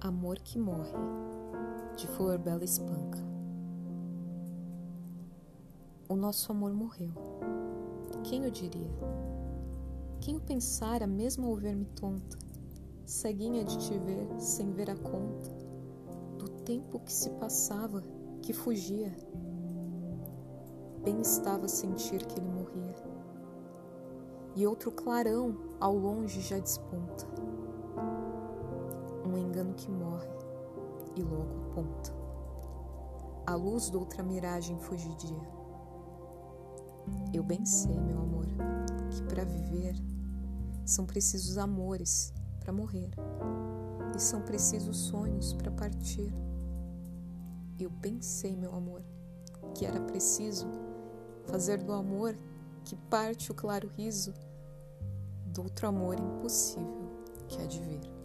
amor que morre, de Flor Bela Espanca. O nosso amor morreu. Quem o diria? Quem o pensara, mesmo ao ver-me tonta, ceguinha de te ver, sem ver a conta, do tempo que se passava, que fugia. Bem estava sentir que ele morria. E outro clarão ao longe já desponta um engano que morre e logo aponta. A luz de outra miragem fugidia. Eu bem sei, meu amor, que para viver são precisos amores para morrer e são precisos sonhos para partir. Eu bem sei, meu amor, que era preciso fazer do amor que parte o claro riso do outro amor impossível que há de vir.